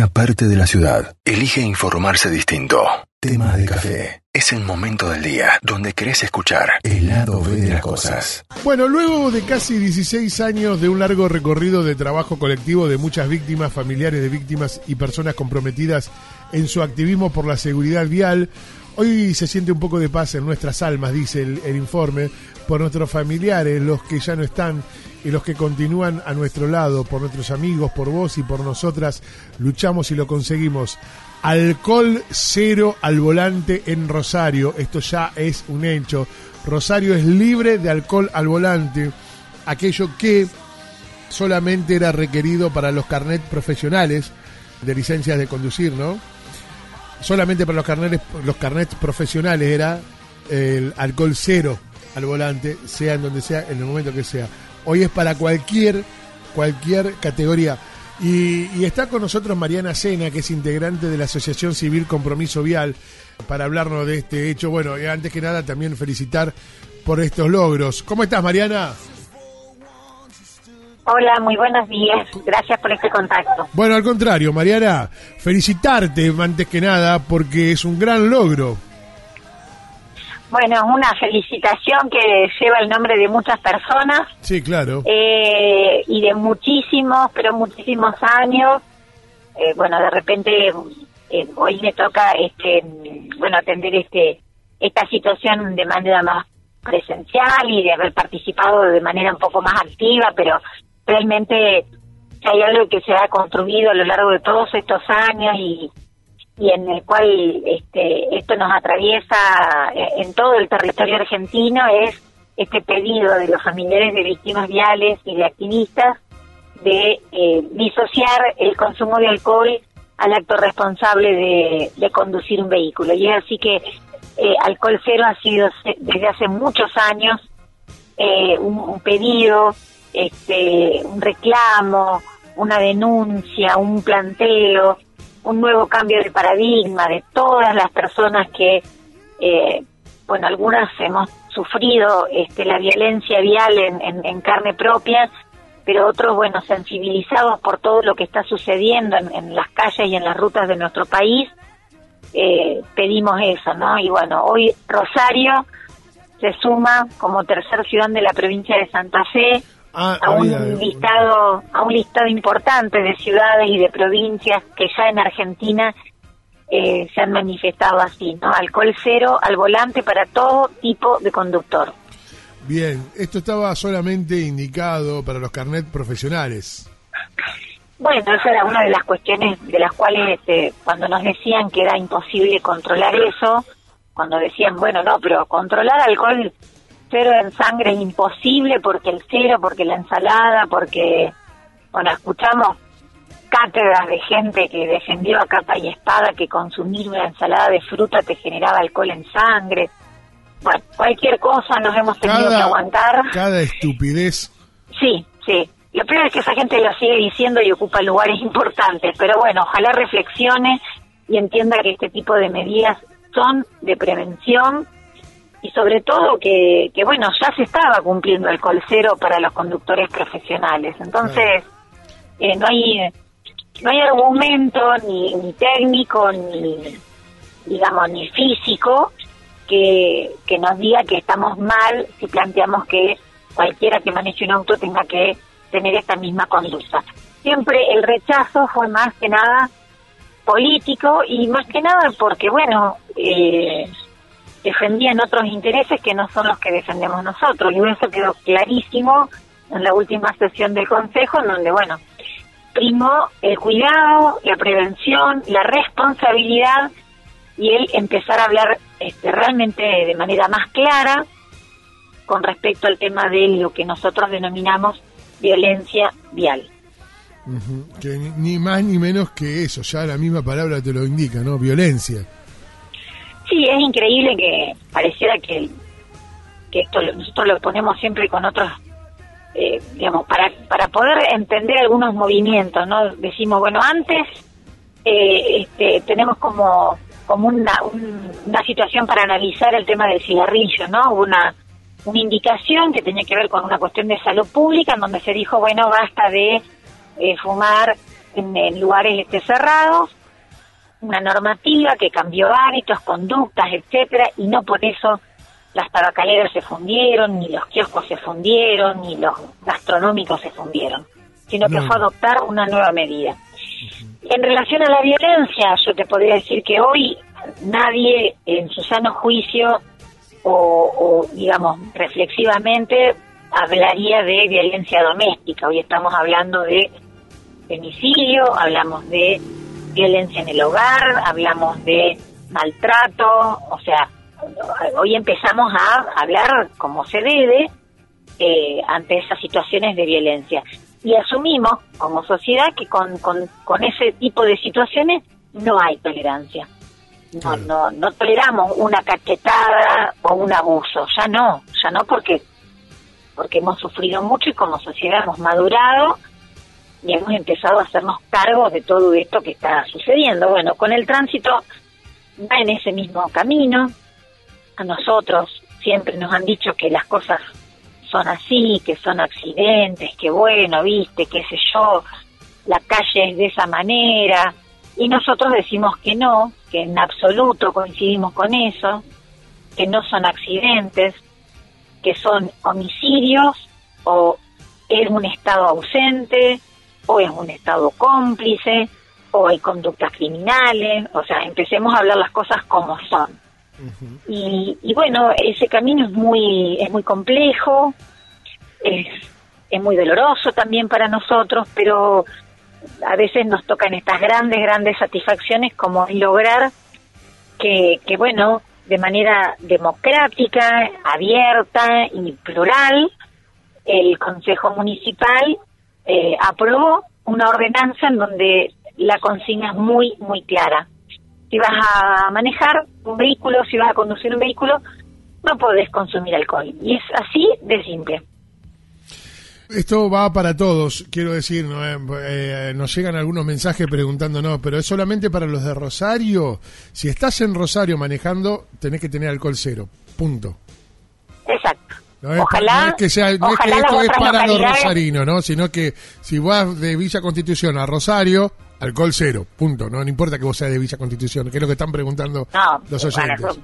una parte de la ciudad elige informarse distinto. Tema de café. Es el momento del día donde querés escuchar el lado B de las cosas. Bueno, luego de casi 16 años de un largo recorrido de trabajo colectivo de muchas víctimas, familiares de víctimas y personas comprometidas en su activismo por la seguridad vial, hoy se siente un poco de paz en nuestras almas, dice el, el informe, por nuestros familiares, los que ya no están y los que continúan a nuestro lado, por nuestros amigos, por vos y por nosotras, luchamos y lo conseguimos. Alcohol cero al volante en Rosario, esto ya es un hecho. Rosario es libre de alcohol al volante, aquello que solamente era requerido para los carnet profesionales de licencias de conducir, ¿no? Solamente para los carnets, los carnets profesionales era el alcohol cero al volante, sea en donde sea, en el momento que sea. Hoy es para cualquier, cualquier categoría. Y, y, está con nosotros Mariana Sena, que es integrante de la Asociación Civil Compromiso Vial, para hablarnos de este hecho. Bueno, y antes que nada también felicitar por estos logros. ¿Cómo estás, Mariana? Hola, muy buenos días. Gracias por este contacto. Bueno, al contrario, Mariana, felicitarte antes que nada porque es un gran logro. Bueno, es una felicitación que lleva el nombre de muchas personas. Sí, claro. Eh, y de muchísimos, pero muchísimos años. Eh, bueno, de repente eh, hoy me toca, este, bueno, atender este esta situación de manera más presencial y de haber participado de manera un poco más activa, pero realmente hay algo que se ha construido a lo largo de todos estos años y, y en el cual este, esto nos atraviesa en todo el territorio argentino es este pedido de los familiares de víctimas viales y de activistas de eh, disociar el consumo de alcohol al acto responsable de, de, conducir un vehículo. Y es así que eh, Alcohol Cero ha sido desde hace muchos años eh, un, un pedido, este, un reclamo, una denuncia, un planteo, un nuevo cambio de paradigma de todas las personas que, eh, bueno, algunas hemos sufrido este, la violencia vial en, en, carne propia, pero otros, bueno, sensibilizados por todo lo que está sucediendo en, en las calles y en las rutas de nuestro país, eh, pedimos eso, ¿no? Y bueno, hoy Rosario se suma como tercer ciudad de la provincia de Santa Fe Ah, a un listado a un listado importante de ciudades y de provincias que ya en Argentina eh, se han manifestado así, ¿no? Alcohol cero al volante para todo tipo de conductor. Bien, esto estaba solamente indicado para los carnet profesionales. Bueno, esa era una de las cuestiones de las cuales este, cuando nos decían que era imposible controlar eso, cuando decían, bueno, no, pero controlar alcohol cero en sangre es imposible porque el cero, porque la ensalada, porque, bueno, escuchamos cátedras de gente que defendió a capa y espada que consumir una ensalada de fruta te generaba alcohol en sangre. Bueno, cualquier cosa nos hemos tenido que aguantar. cada estupidez. Sí, sí. Lo peor es que esa gente lo sigue diciendo y ocupa lugares importantes, pero bueno, ojalá reflexione y entienda que este tipo de medidas son de prevención y sobre todo que, que bueno, ya se estaba cumpliendo el cero para los conductores profesionales. Entonces, eh, no hay no hay argumento ni, ni técnico ni digamos ni físico que, que nos diga que estamos mal si planteamos que cualquiera que maneje un auto tenga que tener esta misma conducta. Siempre el rechazo fue más que nada político y más que nada porque, bueno, eh, defendían otros intereses que no son los que defendemos nosotros. Y eso quedó clarísimo en la última sesión del Consejo, en donde, bueno, primó el cuidado, la prevención, la responsabilidad y él empezar a hablar este, realmente de manera más clara con respecto al tema de lo que nosotros denominamos violencia vial. Que ni, ni más ni menos que eso, ya la misma palabra te lo indica, ¿no? Violencia. Sí, es increíble que pareciera que, que esto nosotros lo ponemos siempre con otros, eh, digamos, para, para poder entender algunos movimientos, ¿no? Decimos, bueno, antes eh, este, tenemos como, como una, un- una situación para analizar el tema del cigarrillo, ¿no? Una, una indicación que tenía que ver con una cuestión de salud pública en donde se dijo, bueno, basta de eh, fumar en, en lugares este, cerrados, una normativa que cambió hábitos, conductas, etcétera, y no por eso las tabacaleras se fundieron, ni los kioscos se fundieron, ni los gastronómicos se fundieron, sino que fue adoptar una nueva medida. En relación a la violencia, yo te podría decir que hoy nadie en su sano juicio o, o, digamos, reflexivamente hablaría de violencia doméstica. Hoy estamos hablando de femicidio, hablamos de violencia en el hogar, hablamos de maltrato, o sea, hoy empezamos a hablar como se debe eh, ante esas situaciones de violencia. Y asumimos como sociedad que con, con, con ese tipo de situaciones no hay tolerancia. No, no, no toleramos una cachetada o un abuso, ya no, ya no porque porque hemos sufrido mucho y como sociedad hemos madurado y hemos empezado a hacernos cargo de todo esto que está sucediendo. Bueno, con el tránsito va en ese mismo camino. A nosotros siempre nos han dicho que las cosas son así, que son accidentes, que bueno, viste, qué sé yo, la calle es de esa manera. Y nosotros decimos que no, que en absoluto coincidimos con eso, que no son accidentes, que son homicidios o es un Estado ausente o es un Estado cómplice o hay conductas criminales, o sea, empecemos a hablar las cosas como son. Y, y bueno, ese camino es muy es muy complejo, es, es muy doloroso también para nosotros, pero a veces nos tocan estas grandes, grandes satisfacciones como lograr que, que bueno, de manera democrática, abierta y plural, el Consejo Municipal eh, aprobó una ordenanza en donde la consigna es muy, muy clara. Si vas a manejar un vehículo, si vas a conducir un vehículo, no podés consumir alcohol. Y es así de simple. Esto va para todos, quiero decir, ¿no? Eh, eh, nos llegan algunos mensajes preguntándonos, pero es solamente para los de Rosario. Si estás en Rosario manejando, tenés que tener alcohol cero, punto. Exacto. No es, ojalá, no es que, sea, no es que esto es para los rosarinos, ¿no? Sino que si vas de Villa Constitución a Rosario, alcohol cero, punto. No, no importa que vos seas de Villa Constitución, que es lo que están preguntando No, los oyentes.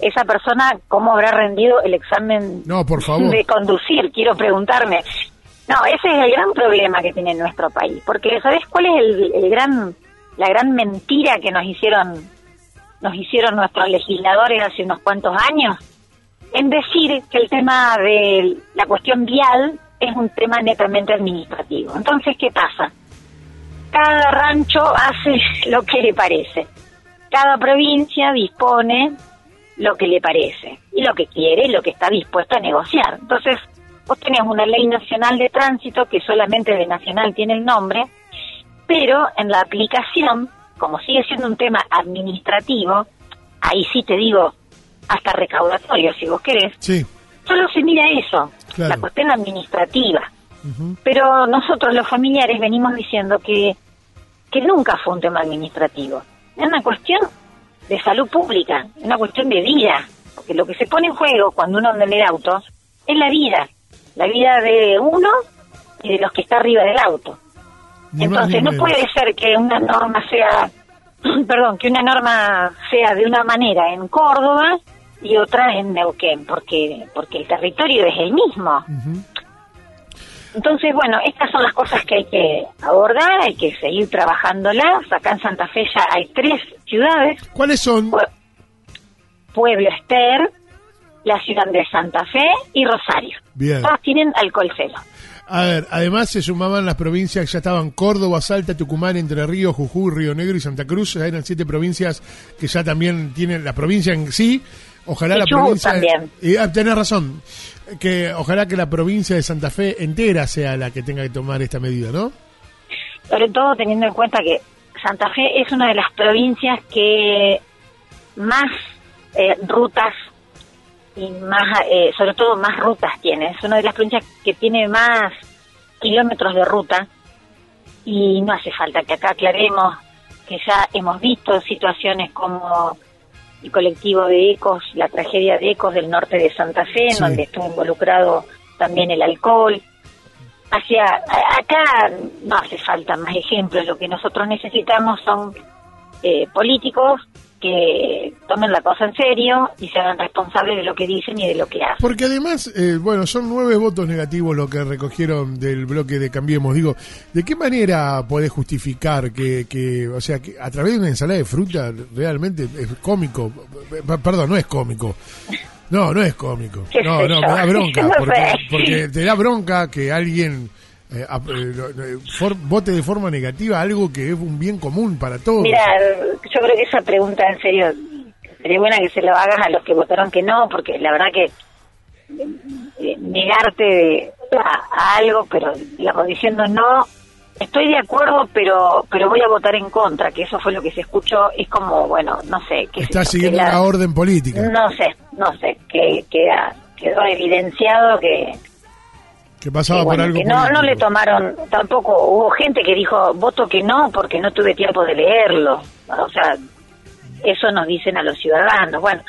esa persona, ¿cómo habrá rendido el examen No, por favor. de conducir? Quiero preguntarme. No, ese es el gran problema que tiene nuestro país. Porque, ¿sabes cuál es el, el gran, la gran mentira que nos hicieron, nos hicieron nuestros legisladores hace unos cuantos años? En decir que el tema de la cuestión vial es un tema netamente administrativo. Entonces, ¿qué pasa? Cada rancho hace lo que le parece. Cada provincia dispone lo que le parece y lo que quiere, lo que está dispuesto a negociar. Entonces, vos tenés una ley nacional de tránsito que solamente de nacional tiene el nombre, pero en la aplicación, como sigue siendo un tema administrativo, ahí sí te digo, hasta recaudatorio, si vos querés, Sí, solo se mira eso, Claro. la cuestión administrativa. Pero nosotros los familiares venimos diciendo que, que nunca fue un tema administrativo. Es una cuestión de salud pública, es una cuestión de vida. Porque lo que se pone en juego cuando uno anda en el auto es la vida. La vida de uno y de los que está arriba del auto. ni Entonces no puede ser que una norma sea, perdón, que una norma sea de una manera en Córdoba y otra en Neuquén, porque porque el territorio es el mismo. Entonces, bueno, estas son las cosas que hay que abordar, hay que seguir trabajándolas. Acá en Santa Fe ya hay tres ciudades, ¿Cuáles son? Pue- Pueblo Ester, la ciudad de Santa Fe y Rosario. Bien. Todas tienen alcohol cero. A ver, además se sumaban las provincias que ya estaban Córdoba, Salta, Tucumán, Entre Ríos, Jujuy, Río Negro y Santa Cruz. Ya eran siete provincias que ya también tienen la provincia en sí. Ojalá la provincia. también. Y ah, tenés razón. Que ojalá que la provincia de Santa Fe entera sea la que tenga que tomar esta medida, ¿no? Sobre todo teniendo en cuenta que Santa Fe es una de las provincias que más eh, rutas y más, eh, sobre todo más rutas tiene. Es una de las provincias que tiene más kilómetros de ruta y no hace falta que acá aclaremos que ya hemos visto situaciones como el colectivo de Ecos, la tragedia de Ecos del norte de Santa Fe, en Sí. donde estuvo involucrado también el alcohol. hacia acá no hace falta más ejemplos, lo que nosotros necesitamos son eh, políticos que tomen la cosa en serio y se hagan responsables de lo que dicen y de lo que hacen. Porque además, eh, bueno, son nueve votos negativos lo que recogieron del bloque de Cambiemos. Digo, ¿de qué manera podés justificar que, que, o sea, que a través de una ensalada de fruta realmente es cómico? Perdón, no es cómico. No, no es cómico. No, no, me da bronca. porque, porque te da bronca que alguien eh, eh, vote de forma negativa algo que es un bien común para todos. Mira, yo creo que esa pregunta, en serio, sería buena que se lo hagas a los que votaron que no, porque la verdad que eh, negarte a, algo, pero digamos, diciendo no, estoy de acuerdo, pero pero voy a votar en contra, que eso fue lo que se escuchó, es como, bueno, no sé. que Está siguiendo la, orden política. No sé, no sé, que quedó evidenciado que que pasaba por algo. no, no le tomaron, tampoco hubo gente que dijo voto que no porque no tuve tiempo de leerlo. O sea, eso nos dicen a los ciudadanos. Bueno,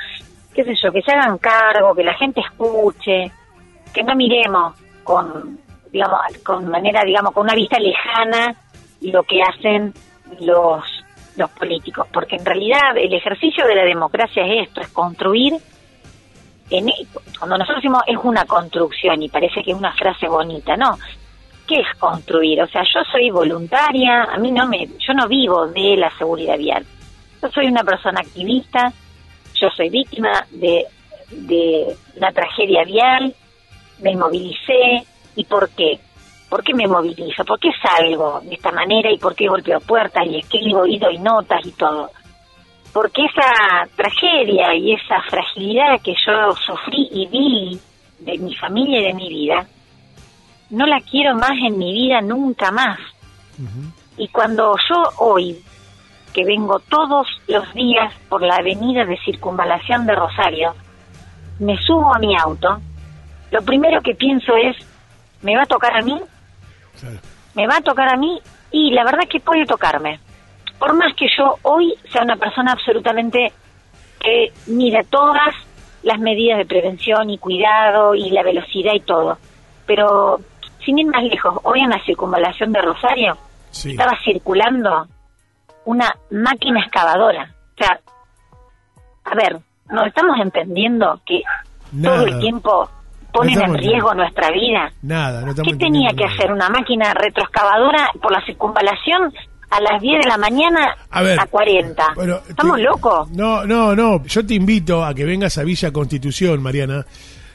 qué sé yo, que se hagan cargo, que la gente escuche, que no miremos con, digamos, con manera, digamos, con una vista lejana lo que hacen los los políticos, porque en realidad el ejercicio de la democracia es esto, es construir e, cuando nosotros decimos es una construcción y parece que es una frase bonita, no. ¿Qué es construir? O sea, yo soy voluntaria, a mí no me, yo no vivo de la seguridad vial. Yo soy una persona activista, yo soy víctima de, de una tragedia vial, me movilicé, ¿y por qué? ¿Por qué me movilizo? ¿Por qué salgo de esta manera y por qué golpeo puertas y escribo y doy notas y todo? Porque esa tragedia y esa fragilidad que yo sufrí y vi de mi familia y de mi vida, no la quiero más en mi vida nunca más. Y cuando yo hoy, que vengo todos los días por la avenida de circunvalación de Rosario, me subo a mi auto, lo primero que pienso es, ¿me va a tocar a mí? ¿Me va a tocar a mí? Y la verdad que puede tocarme por más que yo hoy sea una persona absolutamente que mira todas las medidas de prevención y cuidado y la velocidad y todo, pero sin ir más lejos, hoy en la circunvalación de Rosario estaba circulando una máquina excavadora. O sea, a ver, nos estamos entendiendo que todo el tiempo ponen en riesgo nuestra vida. Nada, no ¿Qué tenía que hacer una máquina retroexcavadora por la circunvalación a las 10 de la mañana a, 40. ¿Estamos locos? No, no, no. Yo te invito a que vengas a Villa Constitución, Mariana.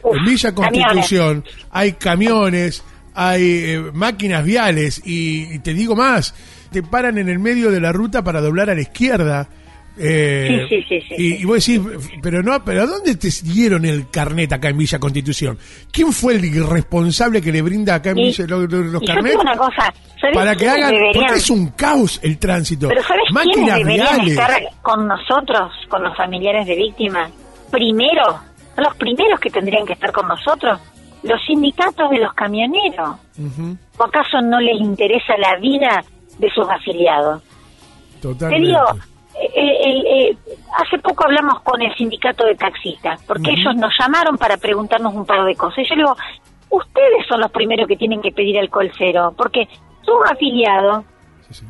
en Villa Constitución hay camiones, hay eh, máquinas viales y, te digo más, te paran en el medio de la ruta para doblar a la izquierda. Eh, sí, sí, sí, y, y, vos decís, pero no, pero ¿dónde te dieron el carnet acá en Villa Constitución? ¿Quién fue el irresponsable que le brinda acá en Villa los, los carnets? una cosa, para que hagan, porque es un caos el tránsito. Pero ¿sabes Máquinas deberían estar con nosotros, con los familiares de víctimas? Primero, los primeros que tendrían que estar con nosotros, los sindicatos de los camioneros. ¿O acaso no les interesa la vida de sus afiliados? Totalmente. Te digo, eh, eh, hace poco hablamos con el sindicato de taxistas, porque ellos nos llamaron para preguntarnos un par de cosas. Yo le digo, ustedes son los primeros que tienen que pedir alcohol cero, porque sus afiliados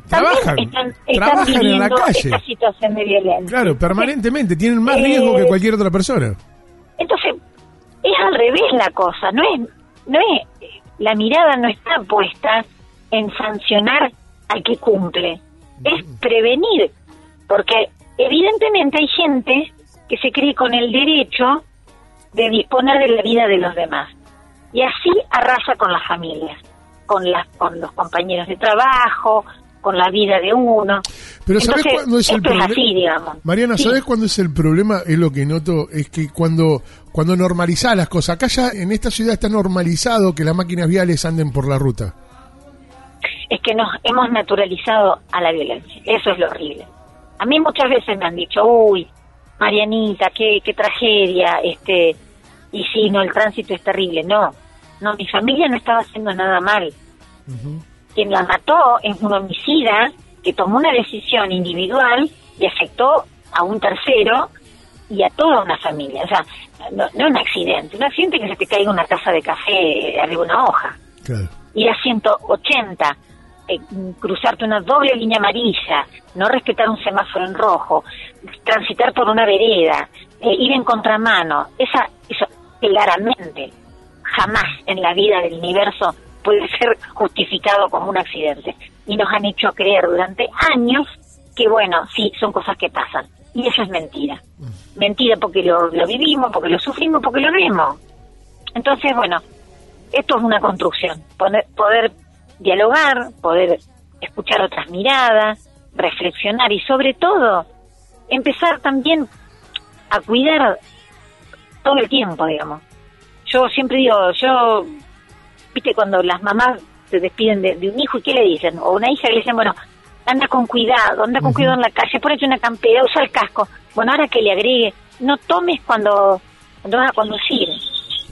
Trabajan, están, trabajan en la calle. esta situación de violencia. Claro, permanentemente, tienen más riesgo que eh, cualquier otra persona. Entonces, es al revés la cosa, no es, no es, la mirada no está puesta en sancionar al que cumple, es prevenir porque evidentemente hay gente que se cree con el derecho de disponer de la vida de los demás. Y así arrasa con las familias, con, las, con los compañeros de trabajo, con la vida de uno. Pero ¿sabes cuándo es el problema? digamos. Mariana, ¿sabes cuándo es el problema? Es lo que noto, es que cuando, cuando normalizás las cosas, acá ya en esta ciudad está normalizado que las máquinas viales anden por la ruta. Es que nos hemos naturalizado a la violencia, eso es lo horrible. A mí muchas veces me han dicho, uy, Marianita, qué, qué tragedia, este, y sí, no, el tránsito es terrible. No, no, mi familia no estaba haciendo nada mal. Quien la mató es un homicida que tomó una decisión individual y afectó a un tercero y a toda una familia. O sea, no, no un accidente, un accidente que se te caiga una taza de café arriba de una hoja. ir a 180, eh, cruzarte una doble línea amarilla, no respetar un semáforo en rojo, transitar por una vereda, eh, ir en contramano, esa, eso claramente jamás en la vida del universo puede ser justificado como un accidente. Y nos han hecho creer durante años que, bueno, sí, son cosas que pasan. Y eso es mentira. Mentira porque lo, lo vivimos, porque lo sufrimos, porque lo vemos. Entonces, bueno, esto es una construcción. Poder, poder dialogar, poder escuchar otras miradas, reflexionar y sobre todo empezar también a cuidar todo el tiempo, digamos. Yo siempre digo, yo, viste, cuando las mamás se despiden de, un hijo, ¿y qué le dicen? O una hija le dicen, bueno, anda con cuidado, anda con cuidado en la calle, ponete una campera, usa el casco. Bueno, ahora que le agregue, no tomes cuando, cuando vas a conducir,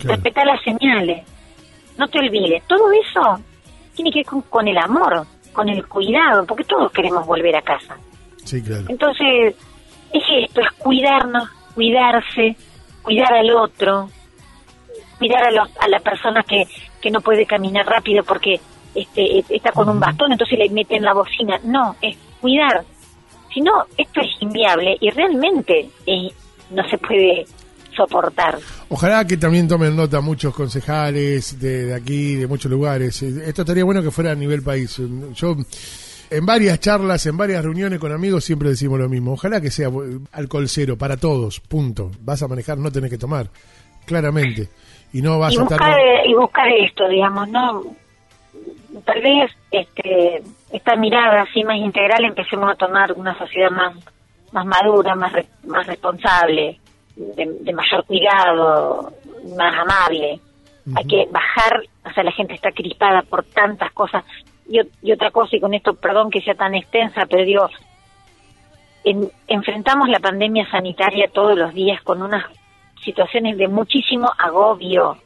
respeta las señales, no te olvides. Todo eso tiene que ver con, con el amor, con el cuidado, porque todos queremos volver a casa. Sí, claro. Entonces, es esto, es cuidarnos, cuidarse, cuidar al otro, cuidar a, a la persona que, que no puede caminar rápido porque este, está con un bastón, entonces le meten la bocina. No, es cuidar. Si no, esto es inviable y realmente eh, no se puede soportar. Ojalá que también tomen nota muchos concejales de, de, aquí, de muchos lugares. Esto estaría bueno que fuera a nivel país. Yo en varias charlas, en varias reuniones con amigos siempre decimos lo mismo. Ojalá que sea alcohol cero para todos, punto. Vas a manejar, no tenés que tomar, claramente. Y no vas y a buscar, Y buscar esto, digamos, ¿no? Tal vez este, esta mirada así más integral empecemos a tomar una sociedad más, más madura, más, más responsable, de, mayor cuidado, más amable. Hay que bajar, o sea, la gente está crispada por tantas cosas. Y, y otra cosa, y con esto, perdón que sea tan extensa, pero digo, enfrentamos la pandemia sanitaria todos los días con unas situaciones de muchísimo agobio.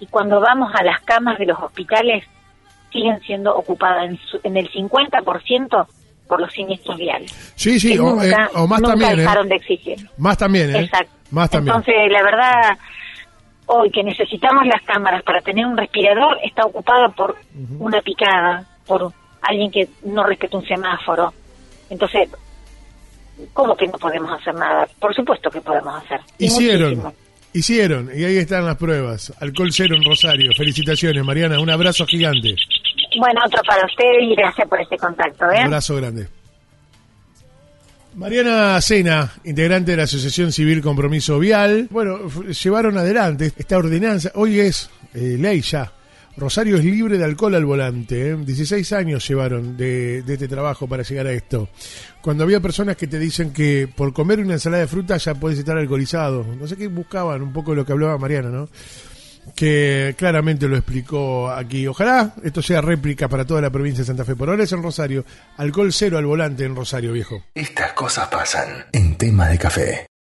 Y cuando vamos a las camas de los hospitales, siguen siendo ocupadas en, en el 50% por los siniestros viales. Sí, sí, o, eh, más también. ¿eh? dejaron de existir. Más también, ¿eh? Exacto. Más también. Entonces, la verdad, hoy que necesitamos las cámaras para tener un respirador, está ocupada por una picada, por alguien que no respeta un semáforo. Entonces, ¿cómo que no podemos hacer nada? Por supuesto que podemos hacer. Hicieron. Hicieron, y ahí están las pruebas. Alcohol cero en Rosario. Felicitaciones, Mariana. Un abrazo gigante. Bueno, otro para usted y gracias por este contacto. ¿eh? Un abrazo grande. Mariana Sena, integrante de la Asociación Civil Compromiso Vial. Bueno, llevaron adelante esta ordenanza. Hoy es eh, ley ya. Rosario es libre de alcohol al volante. ¿eh? 16 años llevaron de, de, este trabajo para llegar a esto. Cuando había personas que te dicen que por comer una ensalada de fruta ya puedes estar alcoholizado. No sé qué buscaban, un poco lo que hablaba Mariana, ¿no? Que claramente lo explicó aquí. Ojalá esto sea réplica para toda la provincia de Santa Fe. Por ahora es en Rosario. Alcohol cero al volante en Rosario, viejo. Estas cosas pasan en tema de café.